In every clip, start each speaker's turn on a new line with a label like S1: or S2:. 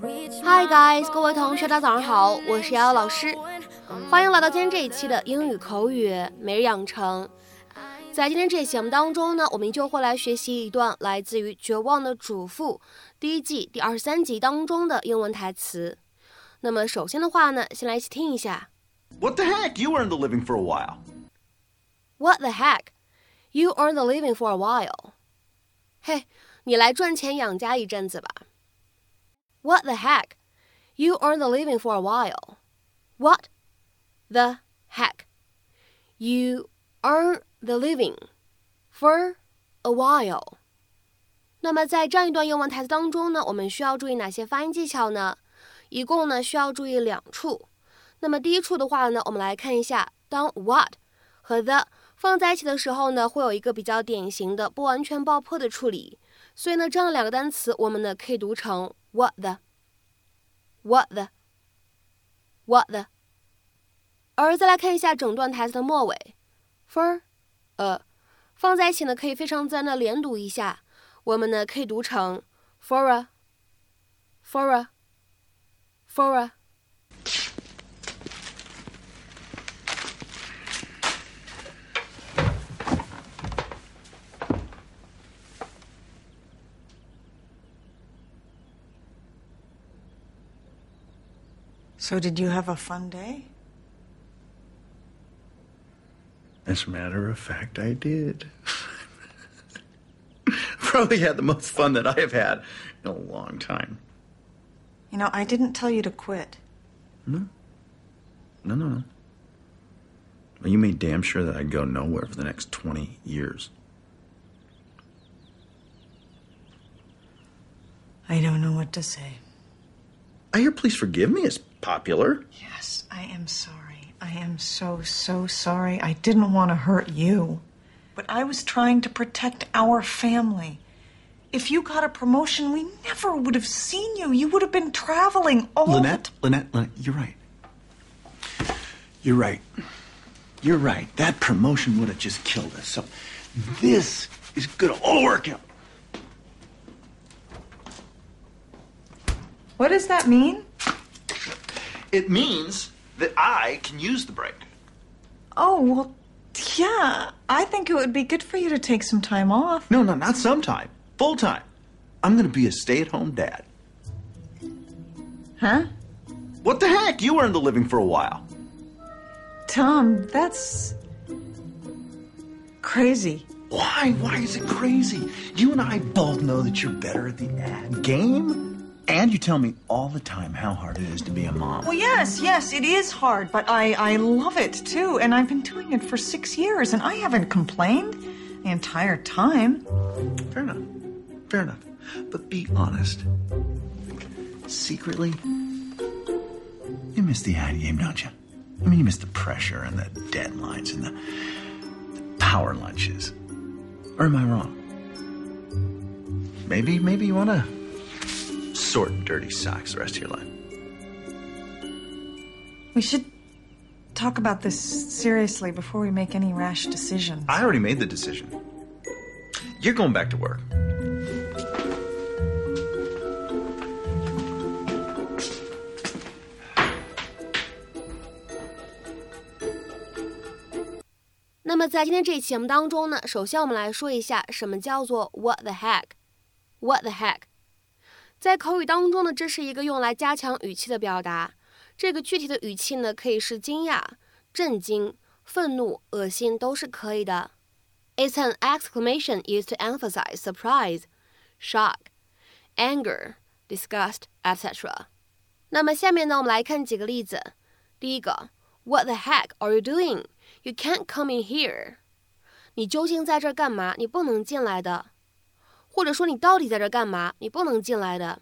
S1: Hi guys，各位同学，大家早上好，我是瑶瑶老师，欢迎来到今天这一期的英语口语每日养成。在今天这期节目当中呢，我们依旧会来学习一段来自于《绝望的主妇》第一季第二十三集当中的英文台词。那么首先的话呢，先来一起听一下。
S2: What the heck? You earned the living for a while.
S1: What the heck? You earned the living for a while. 嘿，你来赚钱养家一阵子吧。What the heck? You earn the living for a while. What the heck? You earn the living for a while. 那么在这样一段英文台词当中呢，我们需要注意哪些发音技巧呢？一共呢需要注意两处。那么第一处的话呢，我们来看一下，当 what 和 the 放在一起的时候呢，会有一个比较典型的不完全爆破的处理。 所以呢，这样两个单词我们呢可以读成 what the，what the，what the。而再来看一下整段台词的末尾，for，呃，放在一起呢可以非常自然的连读一下，我们呢可以读成 for a，for a，for a。
S3: So, did you have a fun day?
S2: As a matter of fact, I did. Probably had the most fun that I have had in a long time.
S3: You know, I didn't tell you to quit.
S2: No. No, no, no. Well, you made damn sure that I'd go nowhere for the next 20 years.
S3: I don't know what to say.
S2: I hear please forgive me is popular.
S3: Yes, I am sorry. I am so, so sorry. I didn't want to hurt you. But I was trying to protect our family. If you got a promotion, we never would have seen you. You would have been traveling all
S2: Lynette, Lynette, Lynette, you're right. You're right. You're right. That promotion would have just killed us. So this is going to all work out.
S3: What does that mean?
S2: It means that I can use the break.
S3: Oh, well, yeah. I think it would be good for you to take some time off.
S2: No, no, not sometime. Full time. I'm going to be a stay at home dad.
S3: Huh?
S2: What the heck? You earned the living for a while.
S3: Tom, that's crazy.
S2: Why? Why is it crazy? You and I both know that you're better at the ad game. And you tell me all the time how hard it is to be a mom.
S3: Well, yes, yes, it is hard, but I, I love it too. And I've been doing it for six years, and I haven't complained the entire time.
S2: Fair enough. Fair enough. But be honest. Secretly, you miss the ad game, don't you? I mean, you miss the pressure and the deadlines and the, the power lunches. Or am I wrong? Maybe, maybe you want to sort dirty socks the rest of your life.
S3: We should talk about this seriously before we make any rash decisions.
S2: I already made the decision. You're going back to work.
S1: 那么在今天这一期节目当中呢，首先我们来说一下什么叫做 What the heck? What the heck? 在口语当中呢，这是一个用来加强语气的表达。这个具体的语气呢，可以是惊讶、震惊、愤怒、恶心，都是可以的。It's an exclamation used to emphasize surprise, shock, anger, disgust, etc. 那么下面呢，我们来看几个例子。第一个，What the heck are you doing? You can't come in here. 你究竟在这儿干嘛？你不能进来的。 或者说你到底在这干嘛？你不能进来的。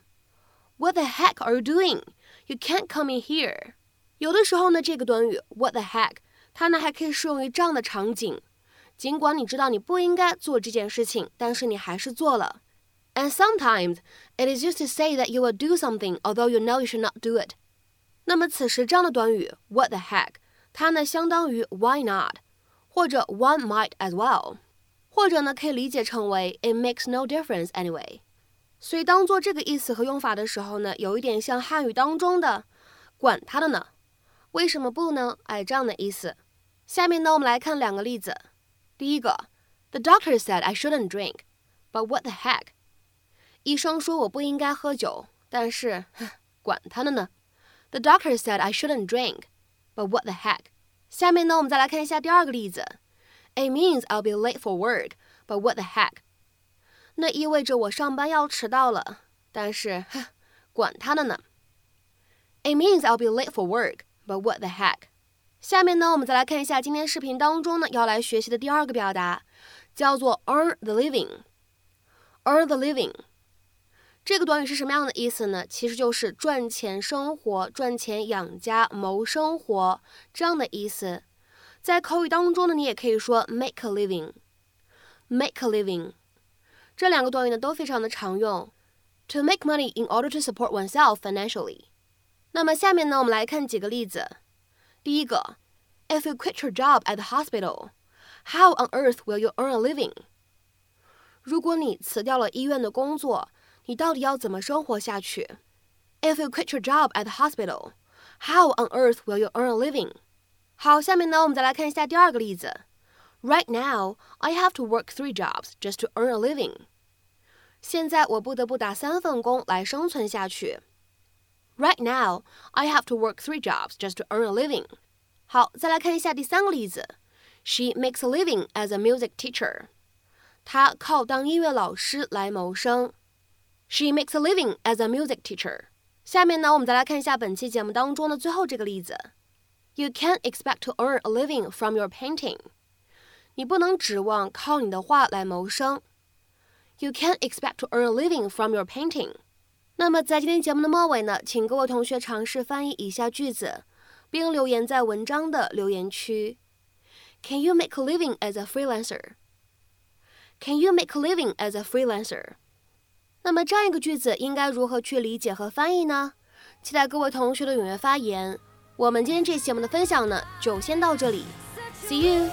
S1: What the heck are you doing? You can't come in here. 有的时候呢，这个短语 What the heck，它呢还可以适用于这样的场景。尽管你知道你不应该做这件事情，但是你还是做了。And sometimes it is used to say that you will do something although you know you should not do it. 那么此时这样的短语 What the heck，它呢相当于 Why not，或者 One might as well。 或者呢，可以理解成为 It makes no difference anyway。所以当做这个意思和用法的时候呢，有一点像汉语当中的“管他的呢”，为什么不呢？哎，这样的意思。下面呢，我们来看两个例子。第一个，The doctor said I shouldn't drink, but what the heck？医生说我不应该喝酒，但是管他的呢。The doctor said I shouldn't drink, but what the heck？下面呢，我们再来看一下第二个例子。It means I'll be late for work, but what the heck？那意味着我上班要迟到了，但是管他的呢。It means I'll be late for work, but what the heck？下面呢，我们再来看一下今天视频当中呢要来学习的第二个表达，叫做 earn the living。earn the living 这个短语是什么样的意思呢？其实就是赚钱生活、赚钱养家、谋生活这样的意思。在口语当中呢，你也可以说 make a living，make a living。这两个短语呢都非常的常用，to make money in order to support oneself financially。那么下面呢，我们来看几个例子。第一个，If you quit your job at the hospital, how on earth will you earn a living？如果你辞掉了医院的工作，你到底要怎么生活下去？If you quit your job at the hospital, how on earth will you earn a living？ 好，下面呢，我们再来看一下第二个例子。Right now, I have to work three jobs just to earn a living. 现在我不得不打三份工来生存下去。Right now, I have to work three jobs just to earn a living. 好，再来看一下第三个例子。She makes a living as a music teacher. 她靠当音乐老师来谋生。She makes a living as a music teacher. 下面呢，我们再来看一下本期节目当中的最后这个例子。 You can't expect to earn a living from your painting. 你不能指望靠你的画来谋生。You can't expect to earn a living from your painting. 那么在今天节目的末尾呢，请各位同学尝试翻译以下句子，并留言在文章的留言区。Can you make a living as a freelancer? Can you make a living as a freelancer? 那么这样一个句子应该如何去理解和翻译呢？期待各位同学的踊跃发言。 我们今天这期节目的分享呢，就先到这里，See you。